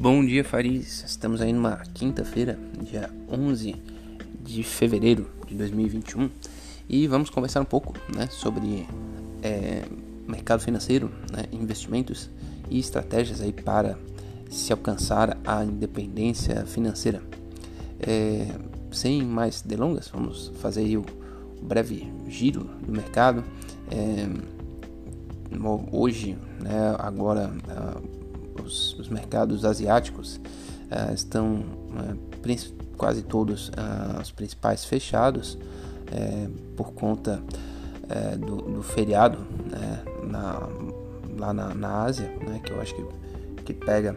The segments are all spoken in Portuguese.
Bom dia, Faris. Estamos aí numa quinta-feira, dia 11 de fevereiro de 2021 e vamos conversar um pouco né, sobre é, mercado financeiro, né, investimentos e estratégias aí para se alcançar a independência financeira. É, sem mais delongas, vamos fazer aí o breve giro do mercado. É, hoje, né, agora os, os mercados asiáticos uh, estão uh, quase todos uh, os principais fechados por conta do, do, feriado né, na, lá na, na Ásia, né, que eu acho que, que pega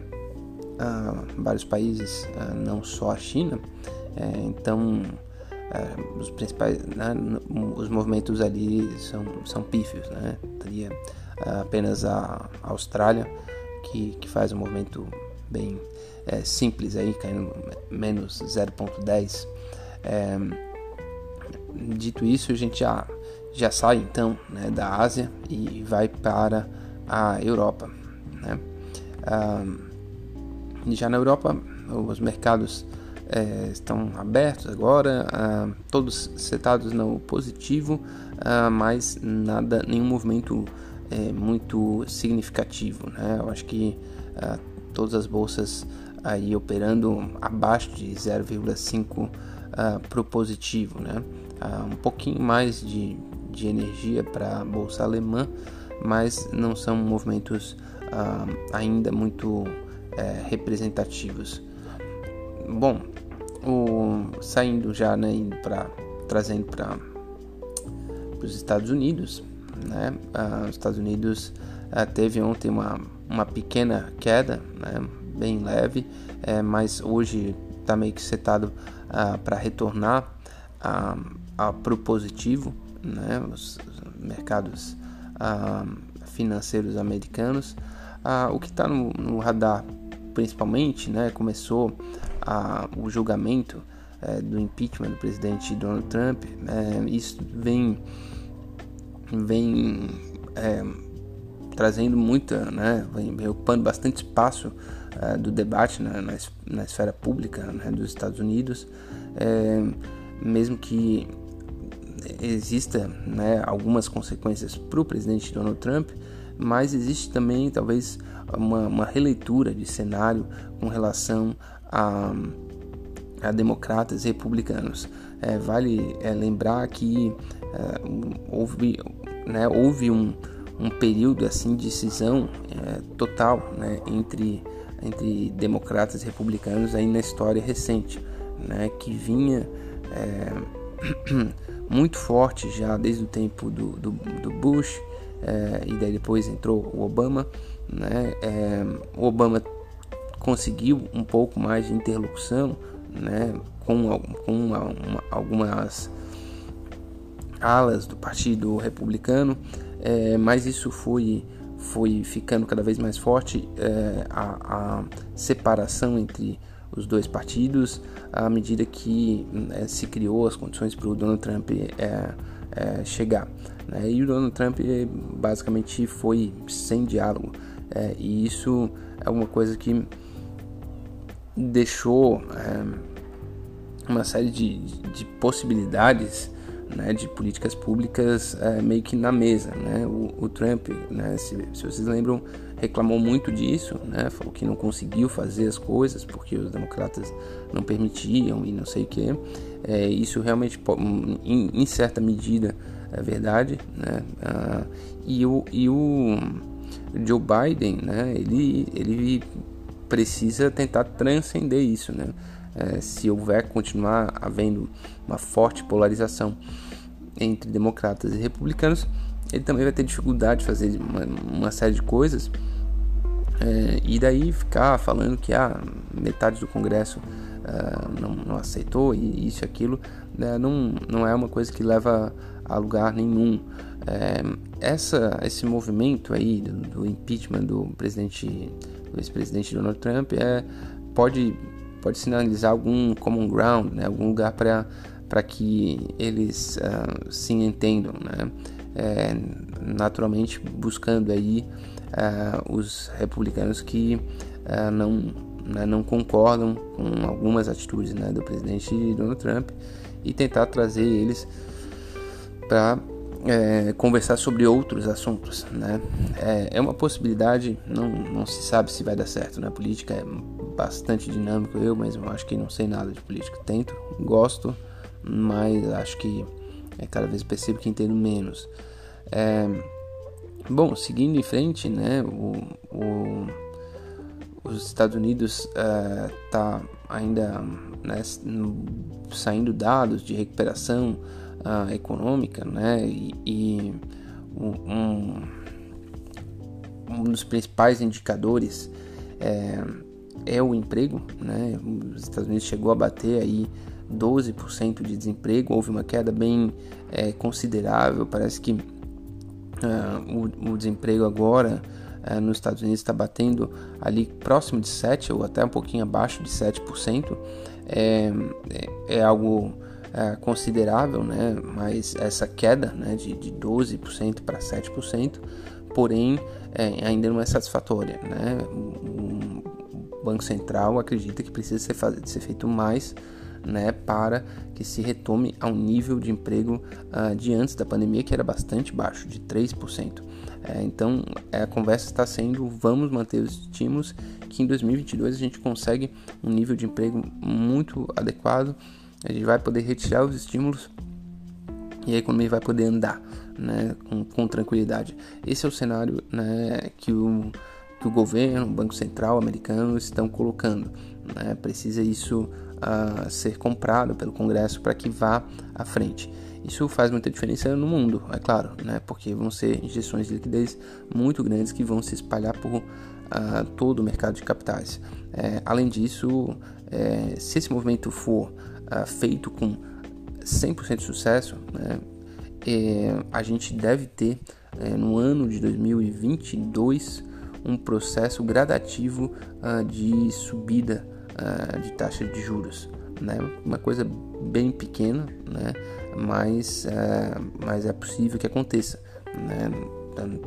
vários países, não só a China. então, os principais né, os movimentos ali são, são pífios né? teria apenas a Austrália que, que faz um movimento bem é, simples aí, caindo menos 0.10. É, dito isso, a gente já, já sai então né, da Ásia e vai para a Europa. Né? Ah, já na Europa, os mercados é, estão abertos agora, ah, todos setados no positivo, ah, mas nada, nenhum movimento é, muito significativo. Né? Eu acho que ah, todas as bolsas aí operando abaixo de 0,5 ah, para o positivo. Né? Ah, um pouquinho mais de, de energia para a bolsa alemã, mas não são movimentos ah, ainda muito é, representativos. Bom, o, saindo já, né, para trazendo para os Estados Unidos, né? Ah, os Estados Unidos ah, teve ontem uma, uma pequena queda, né? bem leve, é, mas hoje está meio que setado ah, para retornar para o positivo, né? os, mercados financeiros americanos. o que está no, no, radar principalmente, né? começou o julgamento é, do impeachment do presidente Donald Trump. É, isso vem vem é, trazendo muita, né, vem, ocupando bastante espaço é, do debate na, na, na, esfera pública né, dos Estados Unidos, é, mesmo que exista né, algumas consequências para o presidente Donald Trump, mas existe também talvez uma, uma releitura de cenário com relação a, a democratas e republicanos. É, vale é, lembrar que é, houve, né, houve um, um período assim de cisão é, total né, entre, entre democratas e republicanos aí na história recente, né, que vinha é, muito forte já desde o tempo do, do, do Bush e daí depois entrou o Obama. Né, o Obama conseguiu um pouco mais de interlocução né, com, com uma, uma, algumas alas do Partido Republicano, é, mas isso foi, foi ficando cada vez mais forte é, a, a, separação entre os dois partidos à medida que é, se criou as condições para o Donald Trump é, é, chegar. Né? E o Donald Trump basicamente foi sem diálogo, é, e isso é uma coisa que deixou uma série de, de possibilidades né, de políticas públicas é, meio que na mesa. Né? O, o Trump, né, se, se, vocês lembram, reclamou muito disso, né? falou que não conseguiu fazer as coisas porque os democratas não permitiam e não sei o que. É, isso realmente, em, em, certa medida, é verdade. Né? Ah, e, o, e o Joe Biden, né, ele, ele precisa tentar transcender isso. Né? é, se houver continuar havendo uma forte polarização entre democratas e republicanos, ele também vai ter dificuldade de fazer uma, uma série de coisas é, e daí ficar falando que ah, metade do Congresso uh, não, não, aceitou e isso e aquilo né, não, não é uma coisa que leva a lugar nenhum. É, essa, esse movimento aí do, do impeachment do presidente, do ex-presidente Donald Trump é, pode pode sinalizar algum common ground, né? algum lugar para que eles uh, se entendam, né? É, naturalmente buscando aí uh, os republicanos que uh, não, né, não concordam com algumas atitudes né, do presidente Donald Trump e tentar trazer eles para é, conversar sobre outros assuntos, né? É, é, uma possibilidade, não, não se sabe se vai dar certo, né? Política é bastante dinâmico, eu mesmo acho que não sei nada de política, tento, gosto, mas acho que é, cada vez percebo que entendo menos. É, bom, seguindo em frente, né? O, o, os Estados Unidos está é, ainda né, saindo dados de recuperação econômica, né? E, e um, um, dos principais indicadores é, é, o emprego, né? Os Estados Unidos chegou a bater aí 12% de desemprego, houve uma queda bem é, considerável, parece que uh, o, o, desemprego agora uh, nos Estados Unidos está batendo ali próximo de 7% ou até um pouquinho abaixo de 7%, é, é, é algo é, considerável, né? mas essa queda né, de, de 12% para 7%, porém é, ainda não é satisfatória. Né? O, Banco Central acredita que precisa ser, ser feito mais né, para que se retome ao nível de emprego uh, de antes da pandemia, que era bastante baixo, de 3%. É, então a conversa está sendo: vamos manter os estímulos, que em 2022 a gente consegue um nível de emprego muito adequado a gente vai poder retirar os estímulos e a economia vai poder andar né, com, com tranquilidade. Esse é o cenário né, que, o, que o governo, o Banco Central americano estão colocando. Né? Precisa isso uh, ser comprado pelo Congresso para que vá à frente. Isso faz muita diferença no mundo, é claro, né? porque vão ser injeções de liquidez muito grandes que vão se espalhar por uh, todo o mercado de capitais. É, além disso, é, se esse movimento for uh, feito com 100% de sucesso, né, é, a gente deve ter é, no ano de 2022 um processo gradativo uh, de subida uh, de taxa de juros. Né? Uma coisa bem pequena, né? mas, uh, mas é possível que aconteça. Né?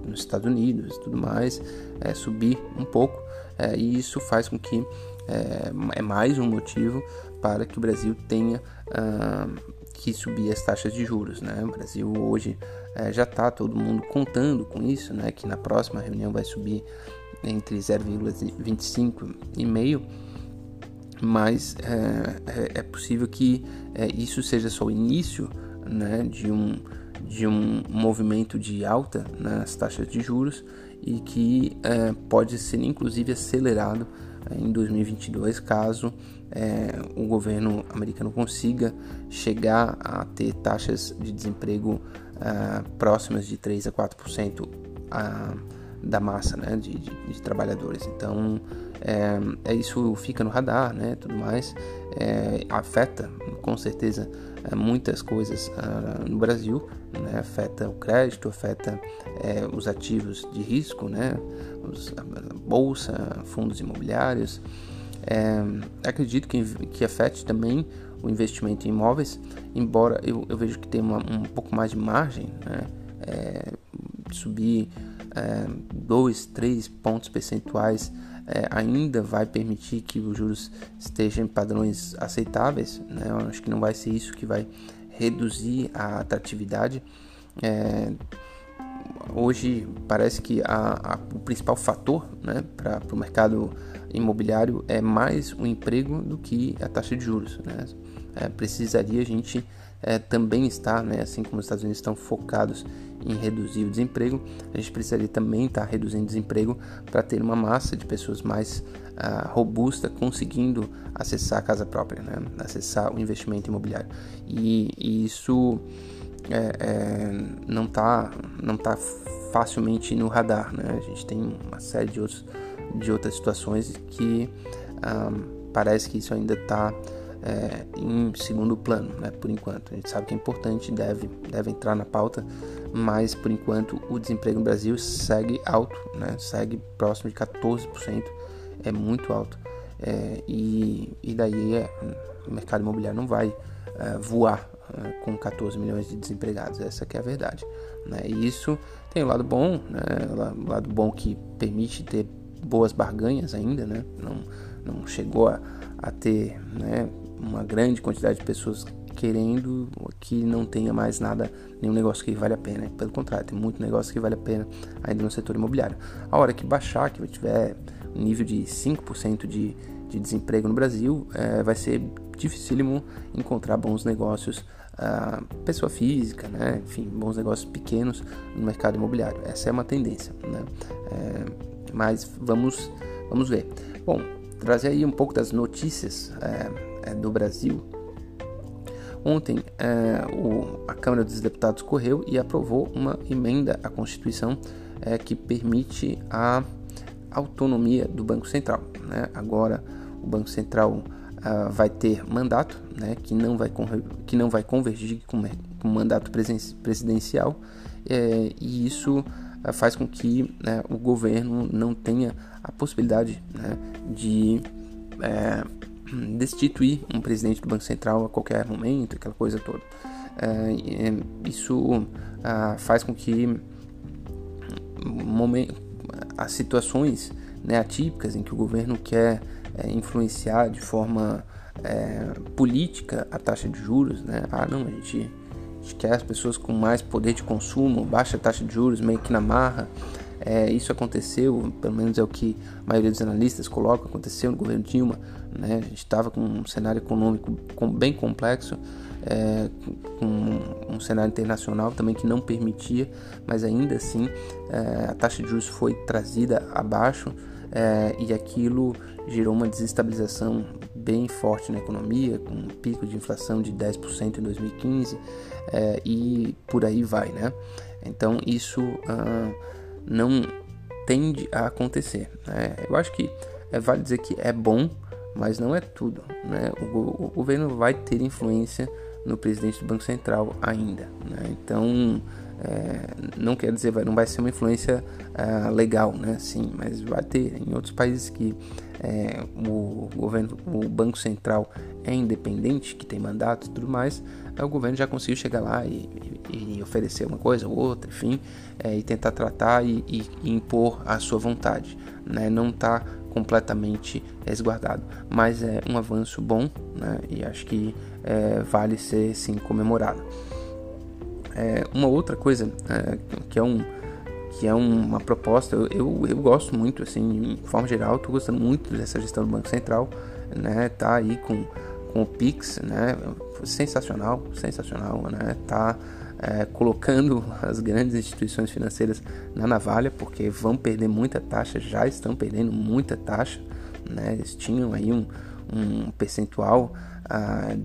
Nos Estados Unidos e tudo mais, é, subir um pouco, é, e isso faz com que é, é mais um motivo para que o Brasil tenha uh, que subir as taxas de juros. Né? O Brasil hoje uh, já está todo mundo contando com isso, né? que na próxima reunião vai subir entre 0,25 e meio, mas é, é, é possível que é, isso seja só o início né, de, um, de um movimento de alta nas taxas de juros e que pode ser inclusive acelerado em 2022 caso é, o governo americano consiga chegar a ter taxas de desemprego uh, próximas de 3 a 4% uh, da massa né, de, de, de trabalhadores. Então, é, é, isso fica no radar, né, tudo mais, é, afeta com certeza é, muitas coisas uh, no Brasil, né, afeta o crédito, afeta é, os ativos de risco, né, os, a bolsa, fundos imobiliários, é, acredito que, que afete também o investimento em imóveis, embora eu, eu vejo que tem uma, um pouco mais de margem, né? é, subir 2, é, 3 pontos percentuais é, ainda vai permitir que os juros estejam em padrões aceitáveis. Né? Eu acho que não vai ser isso que vai reduzir a atratividade. É, hoje parece que a, a, o principal fator né, para o mercado imobiliário é mais o emprego do que a taxa de juros. Né? É, precisaria a gente é, também estar, né, assim como os Estados Unidos estão focados em reduzir o desemprego, a gente precisaria também estar reduzindo o desemprego para ter uma massa de pessoas mais uh, robusta conseguindo acessar a casa própria, né? acessar o investimento imobiliário. E, e isso é, é, não está não tá facilmente no radar. Né? A gente tem uma série de, outros, de outras situações que um, parece que isso ainda está é, em segundo plano, né, por enquanto. A gente sabe que é importante, deve, deve entrar na pauta, mas por enquanto o desemprego no Brasil segue alto, né, segue próximo de 14%, é muito alto. É, e, e daí é, o mercado imobiliário não vai é, voar com 14 milhões de desempregados, essa que é a verdade. Né? E isso tem o lado bom, né? o lado bom que permite ter boas barganhas ainda, né? não, não chegou a, a ter né, uma grande quantidade de pessoas querendo que não tenha mais nada, nenhum negócio que vale a pena. Pelo contrário, tem muito negócio que vale a pena ainda no setor imobiliário. A hora que baixar, que tiver um nível de 5% de, de desemprego no Brasil, é, vai ser dificílimo encontrar bons negócios, pessoa física, né? enfim, bons negócios pequenos no mercado imobiliário. Essa é uma tendência, né? É, mas vamos, vamos ver. Bom, trazer aí um pouco das notícias é, é do Brasil Ontem, é, o, a Câmara dos Deputados correu e aprovou uma emenda à Constituição é, que permite a autonomia do Banco Central. Né? Agora, o Banco Central uh, vai ter mandato, né, que, não vai que não vai convergir com, o mandato presidencial, é, e isso uh, faz com que né, o governo não tenha a possibilidade né, de é, destituir um presidente do Banco Central a qualquer momento, aquela coisa toda. É, isso ah, faz com que as situações né, atípicas em que o governo quer é, influenciar de forma é, política a taxa de juros, né? Ah, não, a gente, a gente quer as pessoas com mais poder de consumo, baixa taxa de juros, meio que na marra. É, isso aconteceu, pelo menos é o que a maioria dos analistas coloca, aconteceu no governo Dilma. Né? A gente estava com um cenário econômico bem complexo, é, com um cenário internacional também que não permitia, mas ainda assim é, a taxa de juros foi trazida abaixo é, e aquilo gerou uma desestabilização bem forte na economia, com um pico de inflação de 10% em 2015 é, e por aí vai, né? Então isso ah, não tende a acontecer. Né? Eu acho que é, vale dizer que é bom, mas não é tudo. Né? O, o, governo vai ter influência no presidente do Banco Central ainda. Né? Então, é, não quer dizer vai, não vai ser uma influência é, legal, né? Sim, mas vai ter. Em outros países que é, o governo, o Banco Central é independente, que tem mandato e tudo mais, o governo já conseguiu chegar lá e, e, e oferecer uma coisa ou outra, enfim, é, e tentar tratar e, e, impor a sua vontade. Né? Não está completamente resguardado, mas é um avanço bom né? e acho que é, vale ser sim comemorado. É, uma outra coisa é, que é um que é uma proposta, eu, eu, gosto muito, assim, de forma geral, estou gostando muito dessa gestão do Banco Central, né, tá aí com, com o Pix, né, sensacional, sensacional, né, tá é, colocando as grandes instituições financeiras na navalha, porque vão perder muita taxa, já estão perdendo muita taxa, né, eles tinham aí um, um percentual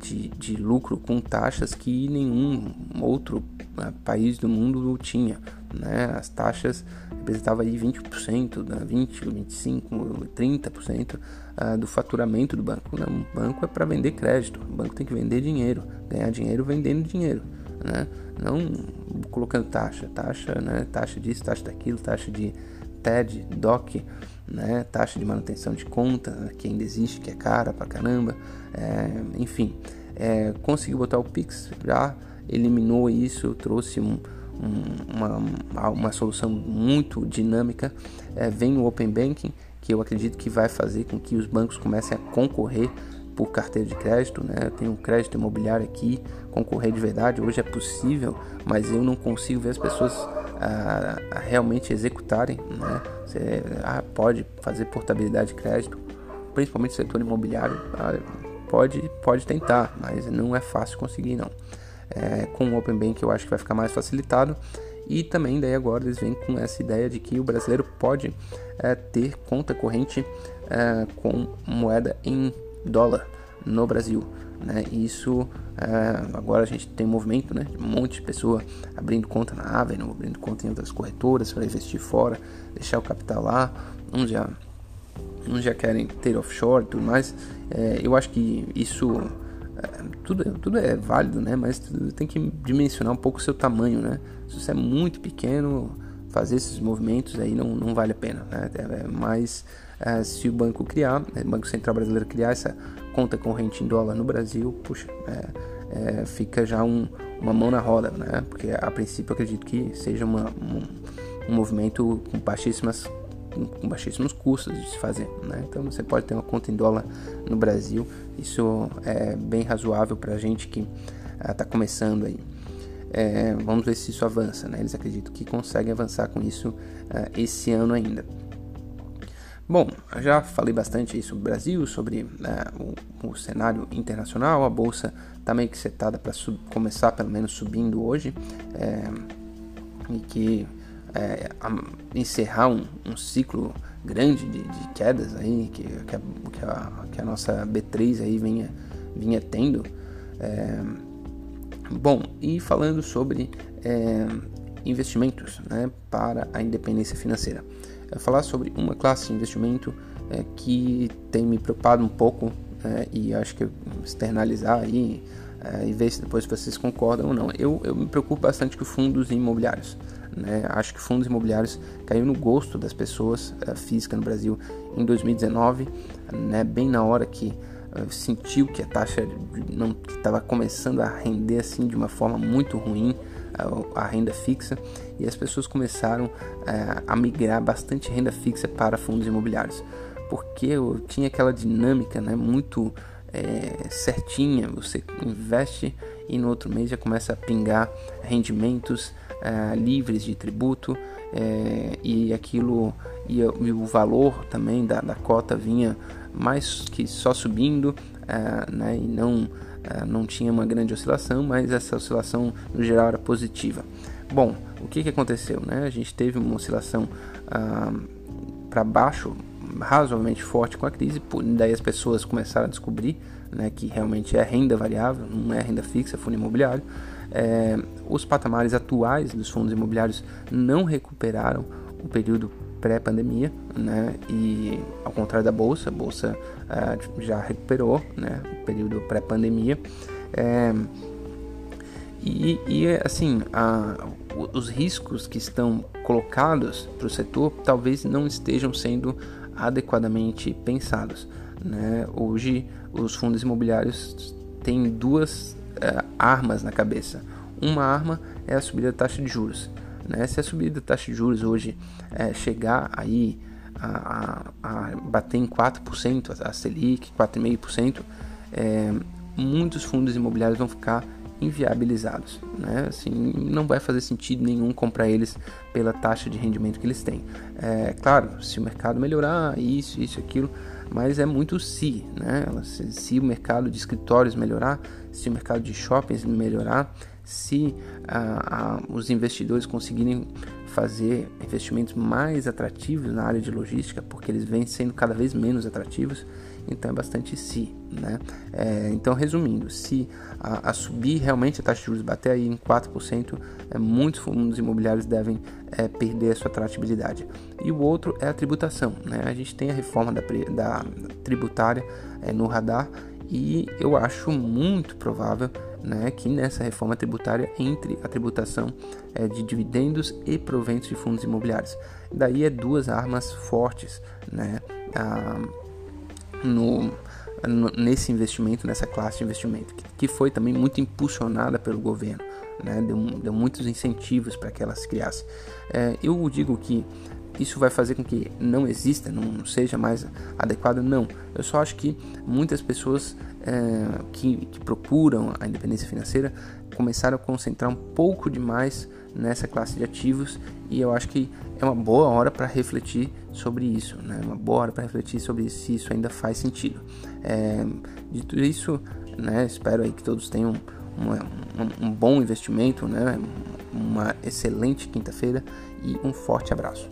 de, de lucro com taxas que nenhum outro ah, país do mundo tinha. Né? As taxas representavam aí 20%, 20, 25, 30% ah, do faturamento do banco. Né? Um banco é para vender crédito, o banco tem que vender dinheiro, ganhar dinheiro vendendo dinheiro. Né? Não colocando taxa, taxa, né? taxa disso, taxa daquilo, taxa de TED, DOC, né? taxa de manutenção de conta, que ainda existe, que é cara pra caramba, é, enfim, é, conseguiu botar o Pix, já eliminou isso, trouxe um, um, uma, uma solução muito dinâmica, é, vem o Open Banking, que eu acredito que vai fazer com que os bancos comecem a concorrer por carteira de crédito, né? Tenho um crédito imobiliário aqui, concorrer de verdade, hoje é possível, mas eu não consigo ver as pessoas a, a realmente executarem, né? Você ah, pode fazer portabilidade de crédito, principalmente setor imobiliário, ah, pode, pode tentar, mas não é fácil conseguir não. É, com o Open Bank eu acho que vai ficar mais facilitado e também daí agora eles vêm com essa ideia de que o brasileiro pode é, ter conta corrente é, com moeda em dólar no Brasil. Né? Isso é, agora a gente tem movimento, né? Um monte de pessoa abrindo conta na Avenue, abrindo conta em outras corretoras para investir fora, deixar o capital lá. Uns já, uns já querem ter offshore e tudo mais. É, eu acho que isso é, tudo, tudo é válido, né? Mas tem que dimensionar um pouco o seu tamanho, né? Se você é muito pequeno, fazer esses movimentos aí não, não vale a pena, né? É, mas é, se o banco criar, né, o Banco Central Brasileiro criar essa conta corrente em dólar no Brasil, puxa, é, é, fica já um, uma mão na roda, né? Porque a princípio acredito que seja uma, um, um movimento com baixíssimas com baixíssimos custos de se fazer. Né? Então você pode ter uma conta em dólar no Brasil, isso é bem razoável para a gente que está começando aí. É, vamos ver se isso avança. Né? Eles acreditam que conseguem avançar com isso uh, esse ano ainda. Bom, já falei bastante sobre o Brasil, sobre uh, o, o, cenário internacional. A bolsa está meio que setada para começar, pelo menos, subindo hoje. É, e que é, encerrar um, um, ciclo grande de, de quedas aí que, que, a, que, a, que, a, nossa B3 aí vinha, vinha tendo. É, Bom, e falando sobre investimentos né, para a independência financeira, falar sobre uma classe de investimento é, que tem me preocupado um pouco é, e acho que externalizar aí é, e ver se depois vocês concordam ou não. Eu, eu me preocupo bastante com fundos imobiliários. Né? Acho que fundos imobiliários caiu no gosto das pessoas é, físicas no Brasil em 2019, né? bem na hora que sentiu que a taxa não estava começando a render assim de uma forma muito ruim a renda fixa e as pessoas começaram é, a migrar bastante renda fixa para fundos imobiliários porque eu tinha aquela dinâmica né, muito é, certinha você investe e no outro mês já começa a pingar rendimentos é, livres de tributo é, e aquilo e, e, o valor também da, da cota vinha mais que só subindo uh, né, e não, uh, não tinha uma grande oscilação, mas essa oscilação no geral era positiva. Bom, o que, que aconteceu? Né? A gente teve uma oscilação ah, para baixo razoavelmente forte com a crise, daí as pessoas começaram a descobrir né, que realmente é renda variável, não é renda fixa, fundo imobiliário. É, os patamares atuais dos fundos imobiliários não recuperaram o período pré-pandemia, né? E ao contrário da bolsa, a bolsa uh, já recuperou, né? O período pré-pandemia. É, e, e, assim, a, os riscos que estão colocados para o setor talvez não estejam sendo adequadamente pensados. Né? Hoje, os fundos imobiliários têm duas uh, armas na cabeça. Uma arma é a subida da taxa de juros. Né? Se a subida da taxa de juros hoje é, chegar aí a, a, a, bater em 4%, a Selic, 4,5%, é, muitos fundos imobiliários vão ficar inviabilizados, né? Assim, não vai fazer sentido nenhum comprar eles pela taxa de rendimento que eles têm. É claro, se o mercado melhorar, isso, isso, aquilo, mas é muito se, né? Se, se o mercado de escritórios melhorar, se o mercado de shoppings melhorar, se ah, ah, os investidores conseguirem fazer investimentos mais atrativos na área de logística, porque eles vêm sendo cada vez menos atrativos, então é bastante se. Né? É, então, resumindo, se a, a, subir realmente a taxa de juros bater aí em 4%, é, muitos fundos imobiliários devem é, perder a sua atratividade. E o outro é a tributação. Né? A gente tem a reforma da, da tributária é, no radar e eu acho muito provável né, que nessa reforma tributária entre a tributação é, de dividendos e proventos de fundos imobiliários. Daí é duas armas fortes né, no, no, nesse investimento, nessa classe de investimento, que, que foi também muito impulsionada pelo governo. Né, deu, deu muitos incentivos para que ela se criasse. É, eu digo que isso vai fazer com que não exista, não seja mais adequado? Não. Eu só acho que muitas pessoas é, que, que, procuram a independência financeira começaram a concentrar um pouco demais nessa classe de ativos e eu acho que é uma boa hora para refletir sobre isso, né? Uma boa hora para refletir sobre se isso ainda faz sentido. É, dito isso, né? Espero aí que todos tenham um, um, bom investimento, né? Uma excelente quinta-feira e um forte abraço.